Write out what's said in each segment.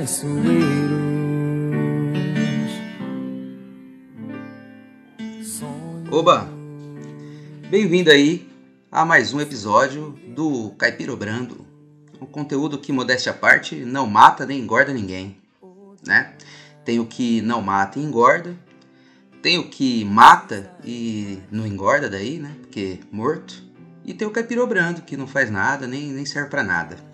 traiçoeiros. Oba! Bem-vindo aí a mais um episódio do Caipiro Brando. Um conteúdo que, modéstia à parte, não mata nem engorda ninguém, né? Tem o que não mata e engorda, tem o que mata e não engorda daí, né? Porque morto. E tem o Caipiro Brando, que não faz nada, nem, nem serve para nada.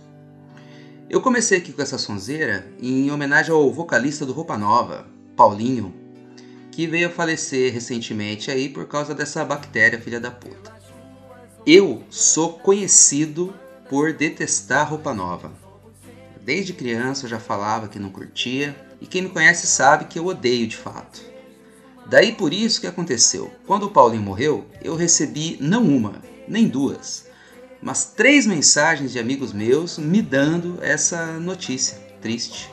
Eu comecei aqui com essa sonzeira em homenagem ao vocalista do Roupa Nova, Paulinho, que veio a falecer recentemente aí por causa dessa bactéria filha da puta. Eu sou conhecido por detestar roupa nova. Desde criança eu já falava que não curtia, e quem me conhece sabe que eu odeio de fato. Daí por isso que aconteceu. Quando o Paulinho morreu, eu recebi não uma, nem duas, mas três mensagens de amigos meus me dando essa notícia triste.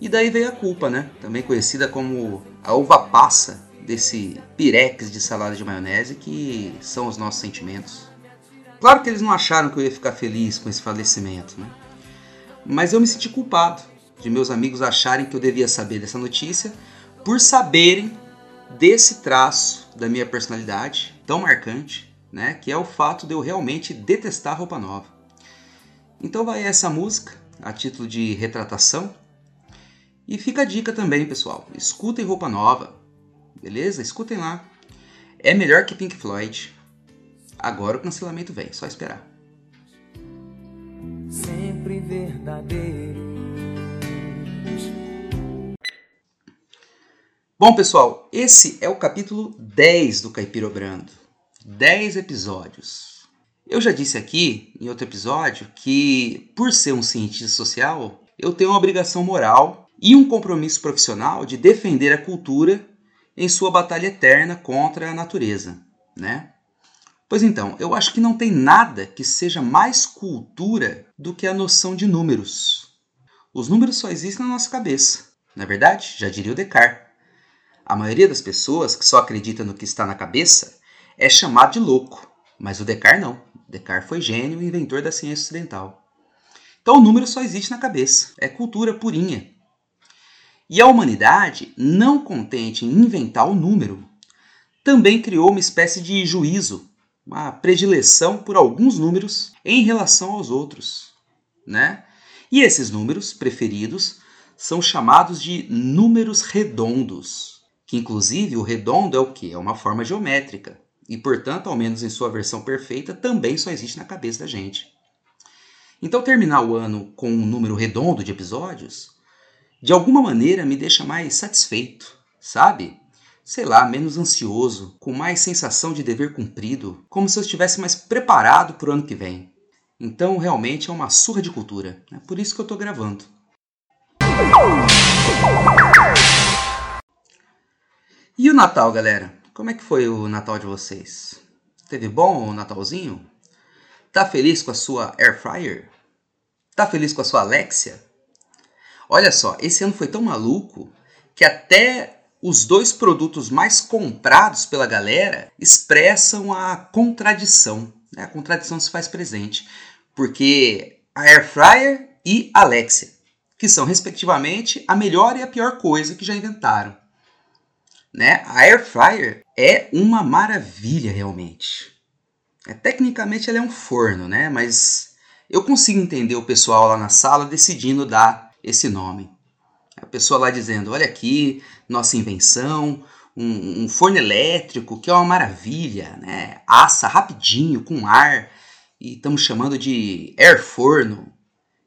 E daí veio a culpa, né? Também conhecida como a uva passa desse pirex de salada de maionese que são os nossos sentimentos. Claro que eles não acharam que eu ia ficar feliz com esse falecimento, né? Mas eu me senti culpado de meus amigos acharem que eu devia saber dessa notícia por saberem desse traço da minha personalidade tão marcante, né? Que é o fato de eu realmente detestar roupa nova. Então vai essa música, a título de retratação, e fica a dica também, pessoal. Escutem roupa nova. Beleza? Escutem lá. É melhor que Pink Floyd. Agora o cancelamento vem, só esperar. Sempre verdadeiros. Bom, pessoal, esse é o capítulo 10 do Caipiro Brando. 10 episódios. Eu já disse aqui em outro episódio que, por ser um cientista social, eu tenho uma obrigação moral e um compromisso profissional de defender a cultura em sua batalha eterna contra a natureza, né? Pois então, eu acho que não tem nada que seja mais cultura do que a noção de números. Os números só existem na nossa cabeça, não é verdade? Já diria o Descartes. A maioria das pessoas que só acredita no que está na cabeça é chamado de louco, mas o Descartes não. Descartes foi gênio e inventor da ciência ocidental. Então o número só existe na cabeça, é cultura purinha. E a humanidade, não contente em inventar o número, também criou uma espécie de juízo, uma predileção por alguns números em relação aos outros, né? E esses números preferidos são chamados de números redondos, que inclusive o redondo é o que? É uma forma geométrica, e portanto, ao menos em sua versão perfeita, também só existe na cabeça da gente. Então terminar o ano com um número redondo de episódios de alguma maneira me deixa mais satisfeito, sabe? Sei lá, menos ansioso, com mais sensação de dever cumprido, como se eu estivesse mais preparado para o ano que vem. Então, realmente é uma surra de cultura. É por isso que eu estou gravando. E o Natal, galera? Como é que foi o Natal de vocês? Teve bom o Natalzinho? Tá feliz com a sua Air Fryer? Tá feliz com a sua Alexia? Olha só, esse ano foi tão maluco que até os dois produtos mais comprados pela galera expressam a contradição. Né? A contradição se faz presente. Porque a Air Fryer e a Alexia, que são respectivamente a melhor e a pior coisa que já inventaram. Né? A Air Fryer é uma maravilha realmente. É, tecnicamente ela é um forno, né? mas eu consigo entender o pessoal lá na sala decidindo dar esse nome. A pessoa lá dizendo: olha aqui, nossa invenção, um, um, forno elétrico que é uma maravilha, né? Assa rapidinho, com ar, e estamos chamando de air forno,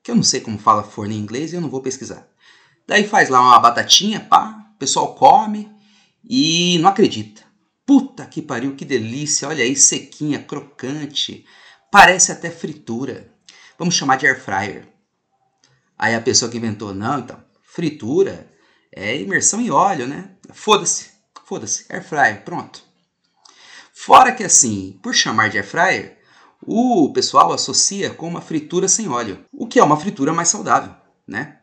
que eu não sei como fala forno em inglês e eu não vou pesquisar. Daí faz lá uma batatinha, pá, o pessoal come e não acredita. Puta que pariu, que delícia, olha aí, sequinha, crocante, parece até fritura. Vamos chamar de air fryer. Aí a pessoa que inventou, não, então, fritura é imersão em óleo, né? Foda-se, foda-se, air fryer, pronto. Fora que assim, por chamar de air fryer, o pessoal associa com uma fritura sem óleo, o que é uma fritura mais saudável, né?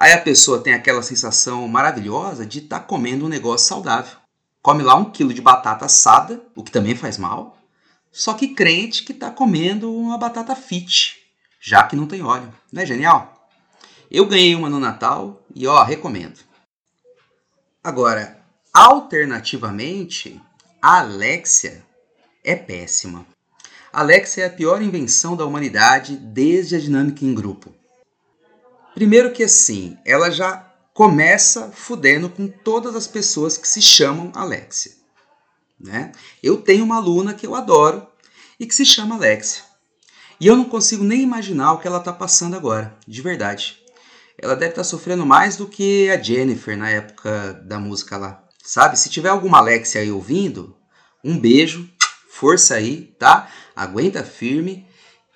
Aí a pessoa tem aquela sensação maravilhosa de estar tá comendo um negócio saudável. Come lá um quilo de batata assada, o que também faz mal, só que crente que está comendo uma batata fit, já que não tem óleo. Não é genial? Eu ganhei uma no Natal e ó, recomendo. Agora, alternativamente, a Alexia é péssima. A Alexia é a pior invenção da humanidade desde a dinâmica em grupo. Primeiro que assim, ela já começa fudendo com todas as pessoas que se chamam Alexia. Né? Eu tenho uma aluna que eu adoro e que se chama Alexia. E eu não consigo nem imaginar o que ela está passando agora, de verdade. Ela deve estar tá sofrendo mais do que a Jennifer na época da música lá. Sabe? Se tiver alguma Alexia aí ouvindo, um beijo, força aí, tá? Aguenta firme,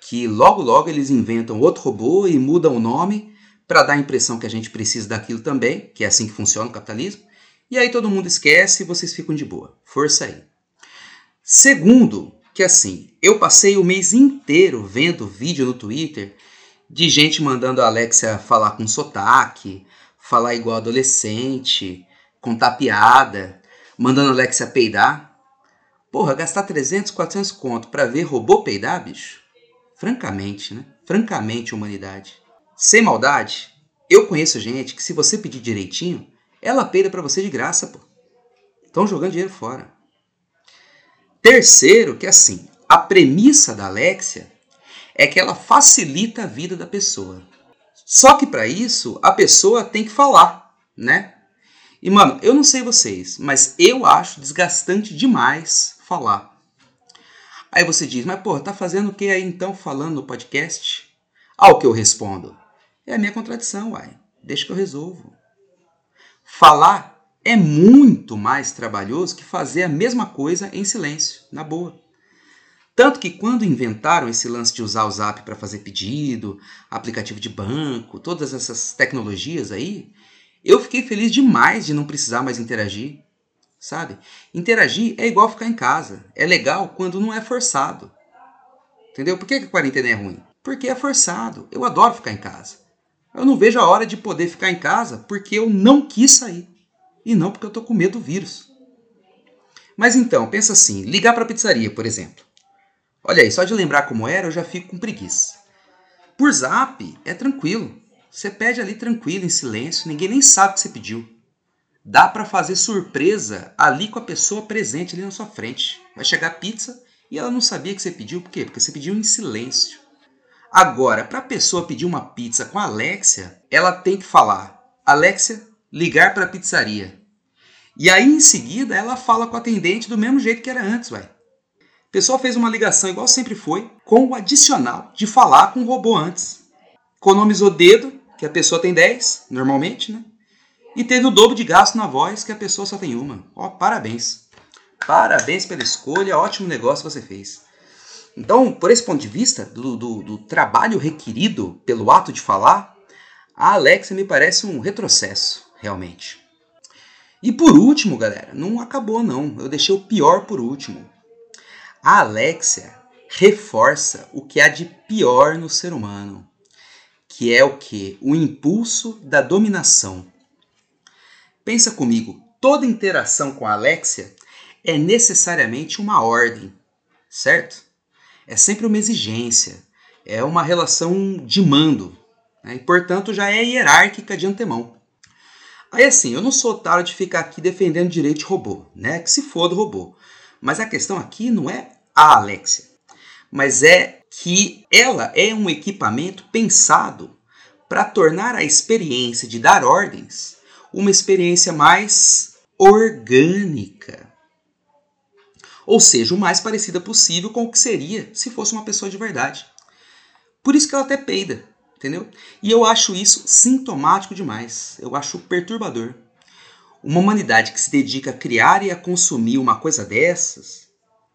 que logo logo eles inventam outro robô e mudam o nome para dar a impressão que a gente precisa daquilo também, que é assim que funciona o capitalismo. E aí todo mundo esquece e vocês ficam de boa. Força aí. Segundo, que assim, eu passei o mês inteiro vendo vídeo no Twitter de gente mandando a Alexia falar com sotaque, falar igual adolescente, contar piada, mandando a Alexia peidar. Porra, gastar 300, 400 conto pra ver robô peidar, bicho? Francamente, né? Francamente, humanidade. Sem maldade, eu conheço gente que se você pedir direitinho, ela peida para você de graça, pô. Estão jogando dinheiro fora. Terceiro, que é assim, a premissa da Alexia é que ela facilita a vida da pessoa. Só que para isso, a pessoa tem que falar, né? E mano, eu não sei vocês, mas eu acho desgastante demais falar. Aí você diz, mas pô, tá fazendo o que aí então falando no podcast? Ao que eu respondo, é a minha contradição, uai. Deixa que eu resolvo. Falar é muito mais trabalhoso que fazer a mesma coisa em silêncio, na boa. Tanto que quando inventaram esse lance de usar o Zap para fazer pedido, aplicativo de banco, todas essas tecnologias aí, eu fiquei feliz demais de não precisar mais interagir. Sabe? Interagir é igual ficar em casa. É legal quando não é forçado. Entendeu? Por que a quarentena é ruim? Porque é forçado. Eu adoro ficar em casa. Eu não vejo a hora de poder ficar em casa porque eu não quis sair e não porque eu estou com medo do vírus. Mas então, pensa assim, ligar para a pizzaria, por exemplo. Olha aí, só de lembrar como era, eu já fico com preguiça. Por zap, é tranquilo. Você pede ali tranquilo, em silêncio, ninguém nem sabe o que você pediu. Dá para fazer surpresa ali com a pessoa presente ali na sua frente. Vai chegar a pizza e ela não sabia que você pediu, por quê? Porque você pediu em silêncio. Agora, para a pessoa pedir uma pizza com a Alexia, ela tem que falar: Alexia, ligar para a pizzaria. E aí em seguida ela fala com o atendente do mesmo jeito que era antes, vai. Pessoa fez uma ligação igual sempre foi, com o adicional de falar com o robô antes. Economizou dedo, que a pessoa tem 10, normalmente, né? E teve o dobro de gasto na voz, que a pessoa só tem uma. Ó, parabéns. Parabéns pela escolha, ótimo negócio você fez. Então, por esse ponto de vista, do, do, do trabalho requerido pelo ato de falar, a Alexa me parece um retrocesso realmente. E por último, galera, não acabou não. Eu deixei o pior por último. A Alexia reforça o que há de pior no ser humano, que é o que? O impulso da dominação. Pensa comigo, toda interação com a Alexia é necessariamente uma ordem, certo? É sempre uma exigência, é uma relação de mando, né? e portanto já é hierárquica de antemão. Aí assim, eu não sou otário de ficar aqui defendendo direito de robô, né? Que se for do robô. Mas a questão aqui não é a Alexia, mas é que ela é um equipamento pensado para tornar a experiência de dar ordens uma experiência mais orgânica. Ou seja, o mais parecida possível com o que seria se fosse uma pessoa de verdade. Por isso que ela até peida entendeu? E eu acho isso sintomático demais. Eu acho perturbador. Uma humanidade que se dedica a criar e a consumir uma coisa dessas,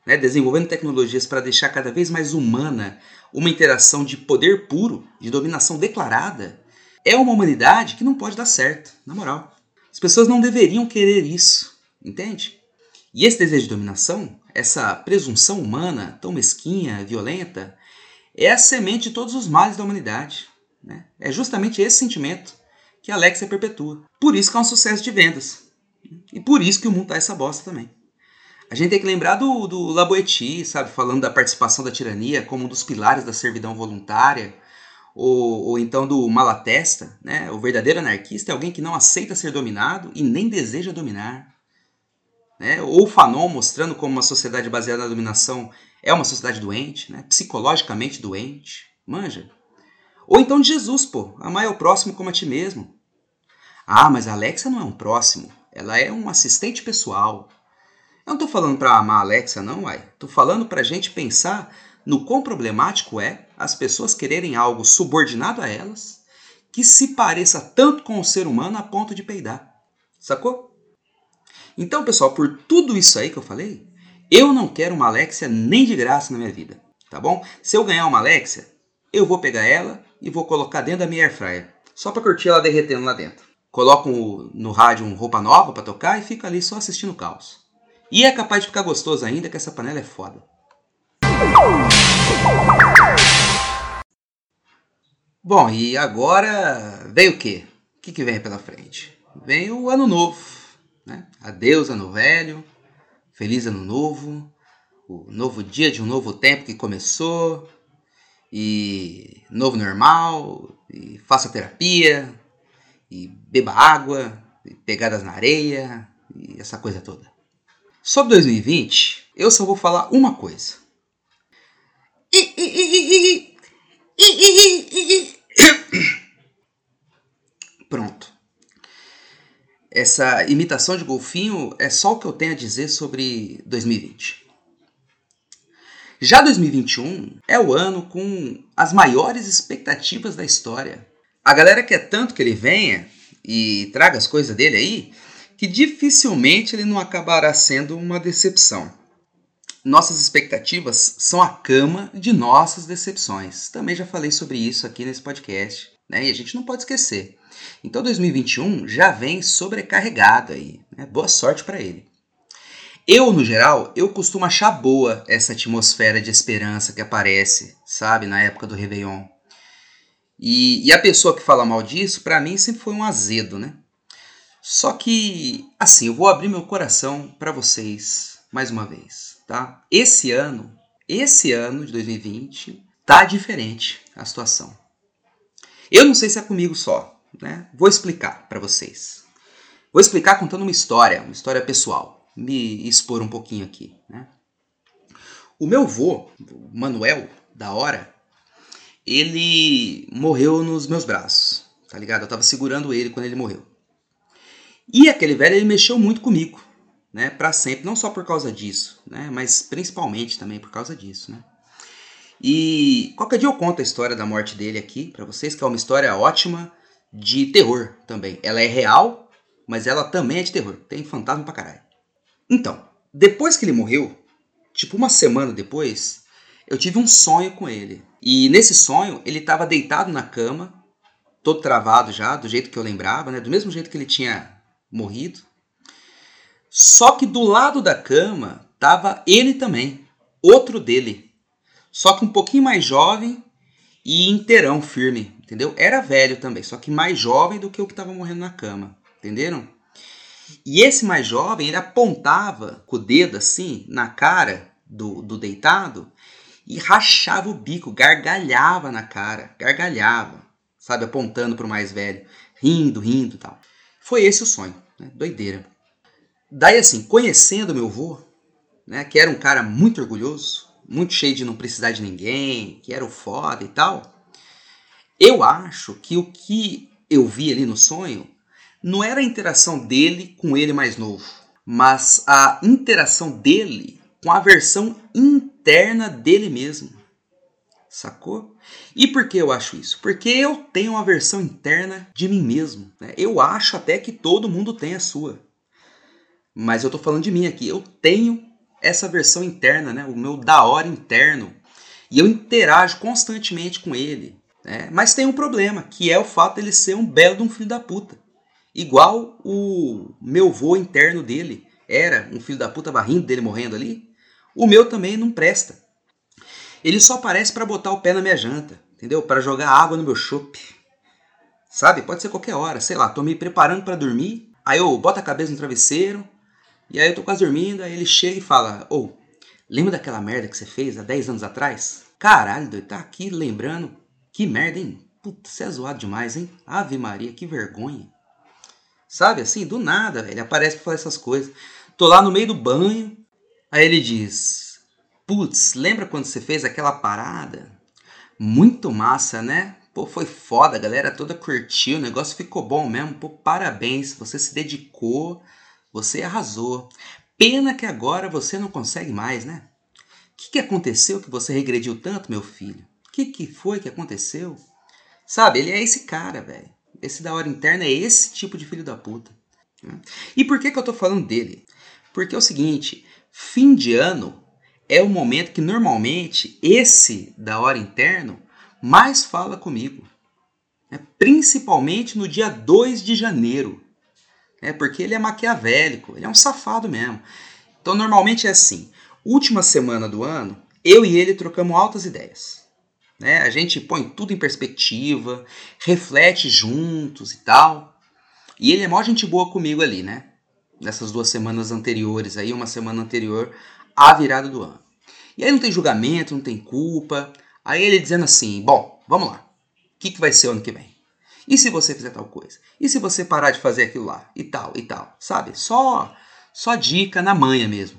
né, desenvolvendo tecnologias para deixar cada vez mais humana uma interação de poder puro, de dominação declarada, é uma humanidade que não pode dar certo, na moral. As pessoas não deveriam querer isso, entende? E esse desejo de dominação essa presunção humana tão mesquinha, violenta, é a semente de todos os males da humanidade. Né? É justamente esse sentimento que a Alexia perpetua. Por isso que é um sucesso de vendas. E por isso que o mundo tá essa bosta também. A gente tem que lembrar do, do Laboeti, sabe, falando da participação da tirania como um dos pilares da servidão voluntária, ou, ou então do Malatesta, né? O verdadeiro anarquista é alguém que não aceita ser dominado e nem deseja dominar. Né? Ou Fanon mostrando como uma sociedade baseada na dominação é uma sociedade doente, né? psicologicamente doente. Manja. Ou então de Jesus, pô, amar é o próximo como a ti mesmo. Ah, mas a Alexa não é um próximo, ela é um assistente pessoal. Eu não tô falando para amar a Alexa, não, uai. Tô falando pra gente pensar no quão problemático é as pessoas quererem algo subordinado a elas que se pareça tanto com o ser humano a ponto de peidar. Sacou? Então, pessoal, por tudo isso aí que eu falei, eu não quero uma Alexia nem de graça na minha vida, tá bom? Se eu ganhar uma Alexia, eu vou pegar ela e vou colocar dentro da minha air fryer, só para curtir ela derretendo lá dentro. Coloco no rádio um roupa nova para tocar e fica ali só assistindo o caos. E é capaz de ficar gostoso ainda que essa panela é foda. Bom, e agora vem o quê? O que, que vem pela frente? Vem o ano novo? Adeus ano velho, feliz ano novo, o novo dia de um novo tempo que começou, e novo normal, e faça terapia, e beba água, e pegadas na areia, e essa coisa toda. Sobre 2020, eu só vou falar uma coisa. Pronto. Essa imitação de golfinho é só o que eu tenho a dizer sobre 2020. Já 2021 é o ano com as maiores expectativas da história. A galera quer tanto que ele venha e traga as coisas dele aí que dificilmente ele não acabará sendo uma decepção. Nossas expectativas são a cama de nossas decepções. Também já falei sobre isso aqui nesse podcast, né? E a gente não pode esquecer. Então 2021 já vem sobrecarregado aí. Né? Boa sorte para ele. Eu, no geral, eu costumo achar boa essa atmosfera de esperança que aparece, sabe, na época do Réveillon. E, e a pessoa que fala mal disso, para mim, sempre foi um azedo, né? Só que, assim, eu vou abrir meu coração para vocês mais uma vez tá? Esse ano, esse ano de 2020, tá diferente a situação. Eu não sei se é comigo só, né? Vou explicar para vocês. Vou explicar contando uma história, uma história pessoal. Me expor um pouquinho aqui, né? O meu vô, Manuel, da hora, ele morreu nos meus braços, tá ligado? Eu tava segurando ele quando ele morreu. E aquele velho, ele mexeu muito comigo né, para sempre, não só por causa disso, né, mas principalmente também por causa disso, né. E qualquer dia eu conto a história da morte dele aqui para vocês, que é uma história ótima de terror também. Ela é real, mas ela também é de terror. Tem fantasma pra caralho. Então, depois que ele morreu, tipo uma semana depois, eu tive um sonho com ele. E nesse sonho, ele estava deitado na cama, todo travado já, do jeito que eu lembrava, né? Do mesmo jeito que ele tinha morrido. Só que do lado da cama tava ele também, outro dele. Só que um pouquinho mais jovem e inteirão, firme, entendeu? Era velho também, só que mais jovem do que o que estava morrendo na cama, entenderam? E esse mais jovem, ele apontava com o dedo assim na cara do, do deitado e rachava o bico, gargalhava na cara, gargalhava, sabe, apontando para o mais velho, rindo, rindo e tal. Foi esse o sonho, né? doideira. Daí, assim, conhecendo meu avô, né, que era um cara muito orgulhoso, muito cheio de não precisar de ninguém, que era o foda e tal, eu acho que o que eu vi ali no sonho não era a interação dele com ele mais novo, mas a interação dele com a versão interna dele mesmo. Sacou? E por que eu acho isso? Porque eu tenho uma versão interna de mim mesmo. Né? Eu acho até que todo mundo tem a sua. Mas eu tô falando de mim aqui. Eu tenho essa versão interna, né? O meu da hora interno. E eu interajo constantemente com ele. Né? Mas tem um problema, que é o fato dele ser um belo de um filho da puta. Igual o meu vô interno dele era um filho da puta barrindo dele morrendo ali. O meu também não presta. Ele só aparece para botar o pé na minha janta, entendeu? Para jogar água no meu chope. Sabe? Pode ser qualquer hora, sei lá, tô me preparando para dormir, aí eu boto a cabeça no travesseiro, e aí eu tô quase dormindo, aí ele chega e fala: "Ô, oh, lembra daquela merda que você fez há 10 anos atrás?" Caralho, doido, tá aqui lembrando. Que merda, hein? Puta, você é zoado demais, hein? Ave Maria, que vergonha. Sabe assim, do nada, ele aparece pra falar essas coisas. Tô lá no meio do banho, aí ele diz: Putz, lembra quando você fez aquela parada? Muito massa, né? Pô, foi foda, a galera toda curtiu, o negócio ficou bom mesmo. Pô, parabéns, você se dedicou, você arrasou. Pena que agora você não consegue mais, né? O que, que aconteceu que você regrediu tanto, meu filho? O que, que foi que aconteceu? Sabe, ele é esse cara, velho. Esse da hora interna é esse tipo de filho da puta. Né? E por que, que eu tô falando dele? Porque é o seguinte, fim de ano é o momento que normalmente esse da hora interno mais fala comigo. Né? Principalmente no dia 2 de janeiro. Né? Porque ele é maquiavélico, ele é um safado mesmo. Então normalmente é assim, última semana do ano, eu e ele trocamos altas ideias. Né? A gente põe tudo em perspectiva, reflete juntos e tal. E ele é mó gente boa comigo ali, né? Nessas duas semanas anteriores, aí uma semana anterior à virada do ano. E aí não tem julgamento, não tem culpa. Aí ele dizendo assim: bom, vamos lá. O que, que vai ser ano que vem? E se você fizer tal coisa? E se você parar de fazer aquilo lá? E tal, e tal. Sabe? Só, só dica na manha mesmo.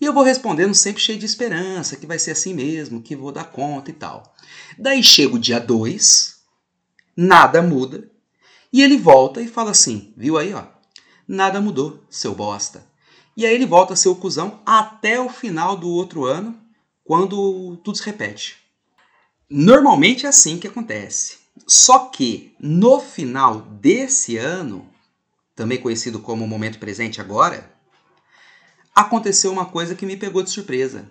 E eu vou respondendo sempre cheio de esperança, que vai ser assim mesmo, que vou dar conta e tal. Daí chega o dia 2, nada muda, e ele volta e fala assim: viu aí, ó? Nada mudou, seu bosta. E aí ele volta a ser o cuzão até o final do outro ano, quando tudo se repete. Normalmente é assim que acontece. Só que no final desse ano, também conhecido como momento presente agora, aconteceu uma coisa que me pegou de surpresa.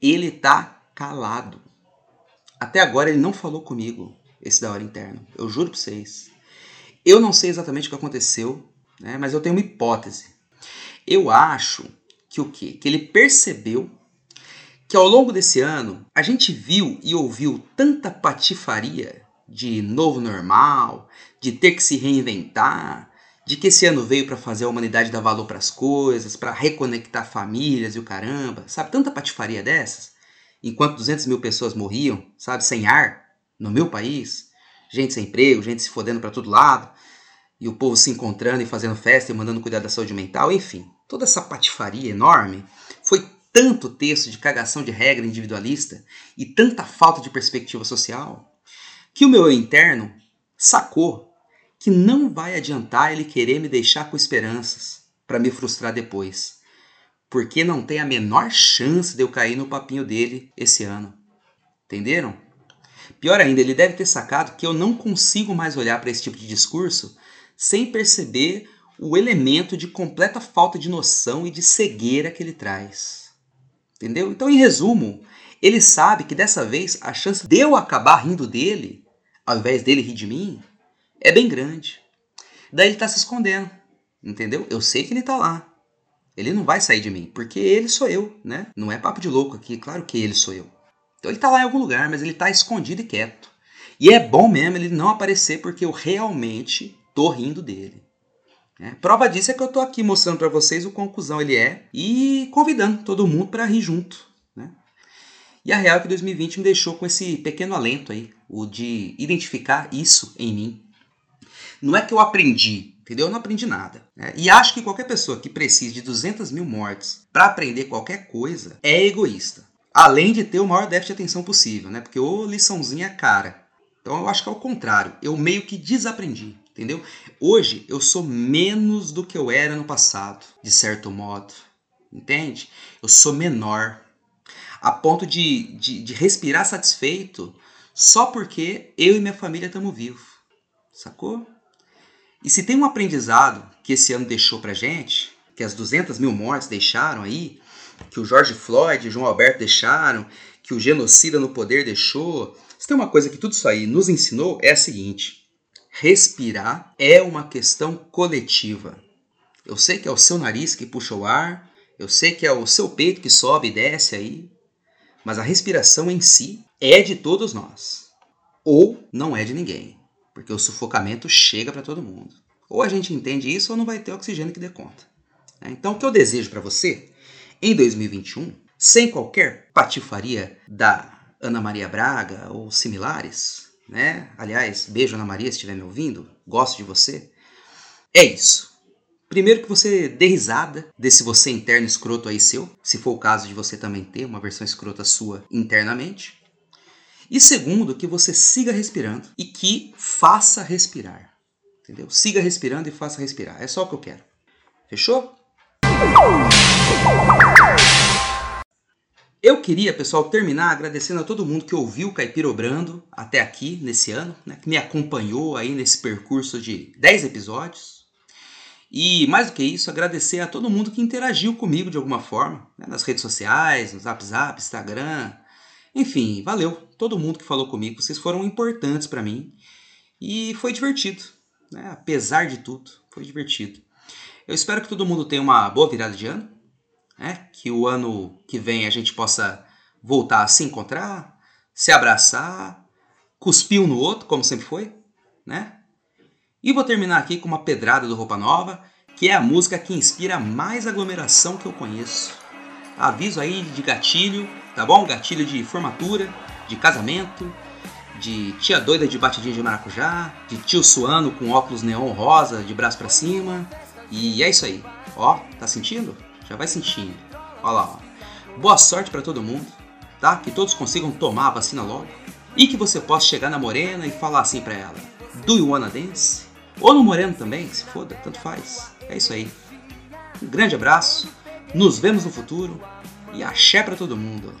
Ele tá calado. Até agora ele não falou comigo, esse da hora interno. Eu juro pra vocês. Eu não sei exatamente o que aconteceu, né, mas eu tenho uma hipótese. Eu acho que o quê? Que ele percebeu que ao longo desse ano a gente viu e ouviu tanta patifaria de novo normal, de ter que se reinventar, de que esse ano veio para fazer a humanidade dar valor para as coisas, para reconectar famílias e o caramba, sabe? Tanta patifaria dessas. Enquanto 200 mil pessoas morriam, sabe, sem ar, no meu país, gente sem emprego, gente se fodendo para todo lado, e o povo se encontrando e fazendo festa e mandando cuidar da saúde mental, enfim, toda essa patifaria enorme foi tanto texto de cagação de regra individualista e tanta falta de perspectiva social que o meu interno sacou que não vai adiantar ele querer me deixar com esperanças para me frustrar depois, porque não tem a menor chance de eu cair no papinho dele esse ano. Entenderam? Pior ainda, ele deve ter sacado que eu não consigo mais olhar para esse tipo de discurso sem perceber o elemento de completa falta de noção e de cegueira que ele traz. Entendeu? Então, em resumo, ele sabe que dessa vez a chance de eu acabar rindo dele, ao invés dele rir de mim, é bem grande. Daí ele está se escondendo, entendeu? Eu sei que ele está lá. Ele não vai sair de mim, porque ele sou eu, né? Não é papo de louco aqui, claro que ele sou eu. Então ele está lá em algum lugar, mas ele está escondido e quieto. E é bom mesmo ele não aparecer porque eu realmente tô rindo dele. É, prova disso é que eu tô aqui mostrando para vocês o quão cuzão ele é e convidando todo mundo para rir junto. E a real é que 2020 me deixou com esse pequeno alento aí, o de identificar isso em mim não é que eu aprendi, entendeu? Eu não aprendi nada. Né? E acho que qualquer pessoa que precise de 200 mil mortes para aprender qualquer coisa é egoísta. Além de ter o maior déficit de atenção possível, né? Porque ô liçãozinha cara. Então eu acho que é o contrário. Eu meio que desaprendi, entendeu? Hoje eu sou menos do que eu era no passado, de certo modo. Entende? Eu sou menor. A ponto de, de, de respirar satisfeito só porque eu e minha família estamos vivos. Sacou? E se tem um aprendizado que esse ano deixou pra gente, que as 200 mil mortes deixaram aí, que o George Floyd e João Alberto deixaram, que o genocida no poder deixou, se tem uma coisa que tudo isso aí nos ensinou, é a seguinte: respirar é uma questão coletiva. Eu sei que é o seu nariz que puxa o ar, Eu sei que é o seu peito que sobe e desce aí, mas a respiração em si é de todos nós. Ou não é de ninguém, porque o sufocamento chega para todo mundo. Ou a gente entende isso ou não vai ter oxigênio que dê conta. Né? Então, o que eu desejo para você em 2021, sem qualquer patifaria da Ana Maria Braga ou similares, né? Aliás, beijo Ana Maria se estiver me ouvindo, gosto de você. É isso. Primeiro que você dê risada desse você interno escroto aí seu, se for o caso de você também ter uma versão escrota sua internamente. E segundo, que você siga respirando e que faça respirar. Entendeu? Siga respirando e faça respirar. É só o que eu quero. Fechou? Eu queria, pessoal, terminar agradecendo a todo mundo que ouviu o Caipirobrando até aqui nesse ano, né, que me acompanhou aí nesse percurso de 10 episódios. E mais do que isso, agradecer a todo mundo que interagiu comigo de alguma forma, né, nas redes sociais, no Zap Zap, Instagram. Enfim, valeu todo mundo que falou comigo, vocês foram importantes para mim e foi divertido, né? apesar de tudo, foi divertido. Eu espero que todo mundo tenha uma boa virada de ano, né? que o ano que vem a gente possa voltar a se encontrar, se abraçar, cuspir um no outro, como sempre foi, né? E vou terminar aqui com uma pedrada do Roupa Nova, que é a música que inspira mais aglomeração que eu conheço. Aviso aí de gatilho, tá bom? Gatilho de formatura, de casamento, de tia doida de batidinha de maracujá, de tio suano com óculos neon rosa de braço para cima. E é isso aí. Ó, tá sentindo? Já vai sentindo. Ó lá, ó. Boa sorte para todo mundo, tá? Que todos consigam tomar a vacina logo. E que você possa chegar na morena e falar assim pra ela: Do you wanna dance? Ou no moreno também, se foda, tanto faz. É isso aí. Um grande abraço, nos vemos no futuro e axé para todo mundo.